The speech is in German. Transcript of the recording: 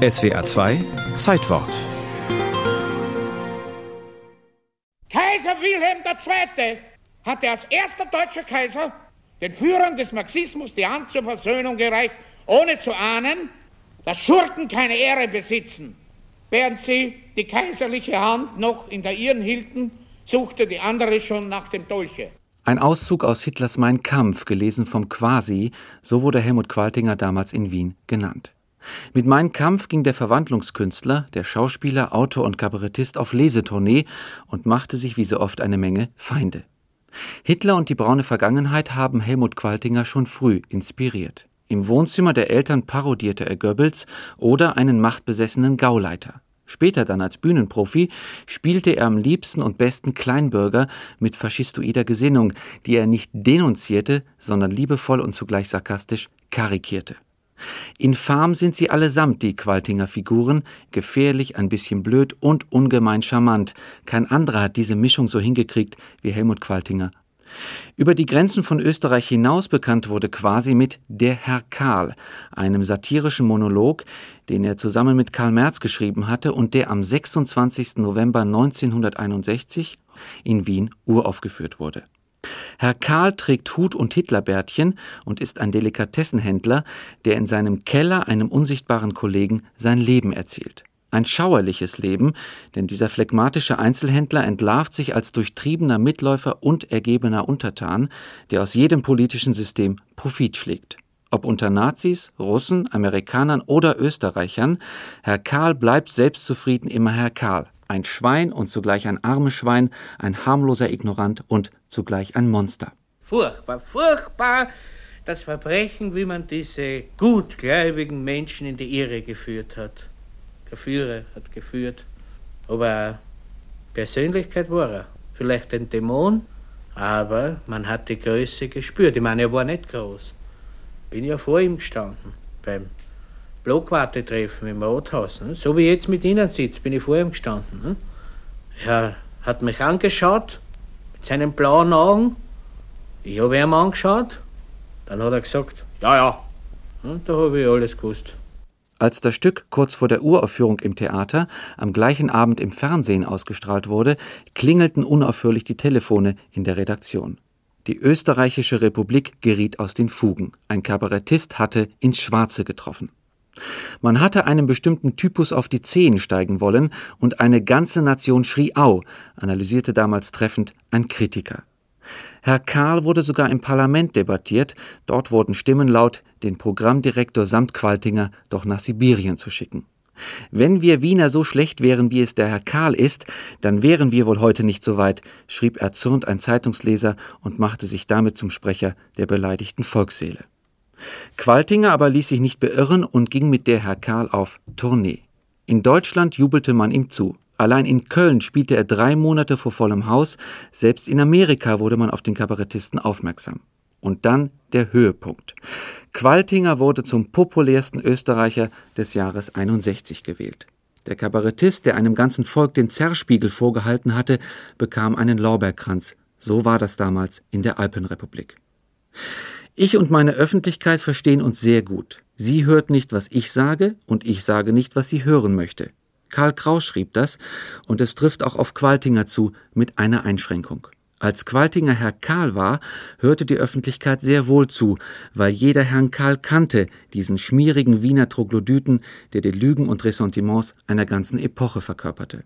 SWA 2 Zeitwort Kaiser Wilhelm II. hatte als erster deutscher Kaiser den Führern des Marxismus die Hand zur Versöhnung gereicht, ohne zu ahnen, dass Schurken keine Ehre besitzen. Während sie die kaiserliche Hand noch in der ihren hielten, suchte die andere schon nach dem Dolche. Ein Auszug aus Hitlers Mein Kampf, gelesen vom Quasi, so wurde Helmut Qualtinger damals in Wien genannt. Mit Mein Kampf ging der Verwandlungskünstler, der Schauspieler, Autor und Kabarettist auf Lesetournee und machte sich wie so oft eine Menge Feinde. Hitler und die braune Vergangenheit haben Helmut Qualtinger schon früh inspiriert. Im Wohnzimmer der Eltern parodierte er Goebbels oder einen machtbesessenen Gauleiter. Später dann als Bühnenprofi spielte er am liebsten und besten Kleinbürger mit faschistoider Gesinnung, die er nicht denunzierte, sondern liebevoll und zugleich sarkastisch karikierte. Infam sind sie allesamt, die Qualtinger Figuren, gefährlich, ein bisschen blöd und ungemein charmant. Kein anderer hat diese Mischung so hingekriegt wie Helmut Qualtinger. Über die Grenzen von Österreich hinaus bekannt wurde quasi mit Der Herr Karl, einem satirischen Monolog, den er zusammen mit Karl Merz geschrieben hatte und der am 26. November 1961 in Wien uraufgeführt wurde. Herr Karl trägt Hut und Hitlerbärtchen und ist ein Delikatessenhändler, der in seinem Keller einem unsichtbaren Kollegen sein Leben erzählt. Ein schauerliches Leben, denn dieser phlegmatische Einzelhändler entlarvt sich als durchtriebener Mitläufer und ergebener Untertan, der aus jedem politischen System Profit schlägt. Ob unter Nazis, Russen, Amerikanern oder Österreichern, Herr Karl bleibt selbstzufrieden immer Herr Karl, ein Schwein und zugleich ein armes Schwein, ein harmloser Ignorant und zugleich ein Monster. Furchtbar, furchtbar das Verbrechen, wie man diese gutgläubigen Menschen in die Irre geführt hat. Der Führer hat geführt, aber Persönlichkeit war er. Vielleicht ein Dämon, aber man hat die Größe gespürt. Ich meine, er war nicht groß. Bin ja vor ihm gestanden beim Blockwartetreffen im Rathaus. Ne? So wie jetzt mit Ihnen sitzt, bin ich vor ihm gestanden. Ne? Er hat mich angeschaut mit seinen blauen Augen. Ich habe ihn angeschaut. Dann hat er gesagt, ja, ja. Und da habe ich alles gewusst. Als das Stück kurz vor der Uraufführung im Theater am gleichen Abend im Fernsehen ausgestrahlt wurde, klingelten unaufhörlich die Telefone in der Redaktion. Die österreichische Republik geriet aus den Fugen. Ein Kabarettist hatte ins Schwarze getroffen. Man hatte einem bestimmten Typus auf die Zehen steigen wollen und eine ganze Nation schrie Au, analysierte damals treffend ein Kritiker. Herr Karl wurde sogar im Parlament debattiert, dort wurden Stimmen laut, den Programmdirektor samt Qualtinger doch nach Sibirien zu schicken. Wenn wir Wiener so schlecht wären, wie es der Herr Karl ist, dann wären wir wohl heute nicht so weit, schrieb erzürnt ein Zeitungsleser und machte sich damit zum Sprecher der beleidigten Volksseele. Qualtinger aber ließ sich nicht beirren und ging mit der Herr Karl auf Tournee. In Deutschland jubelte man ihm zu. Allein in Köln spielte er drei Monate vor vollem Haus, selbst in Amerika wurde man auf den Kabarettisten aufmerksam. Und dann der Höhepunkt. Qualtinger wurde zum populärsten Österreicher des Jahres 61 gewählt. Der Kabarettist, der einem ganzen Volk den Zerrspiegel vorgehalten hatte, bekam einen Lorbeerkranz. So war das damals in der Alpenrepublik. Ich und meine Öffentlichkeit verstehen uns sehr gut. Sie hört nicht, was ich sage, und ich sage nicht, was sie hören möchte. Karl Kraus schrieb das, und es trifft auch auf Qualtinger zu, mit einer Einschränkung. Als Qualtinger Herr Karl war, hörte die Öffentlichkeit sehr wohl zu, weil jeder Herrn Karl kannte, diesen schmierigen Wiener Troglodyten, der die Lügen und Ressentiments einer ganzen Epoche verkörperte.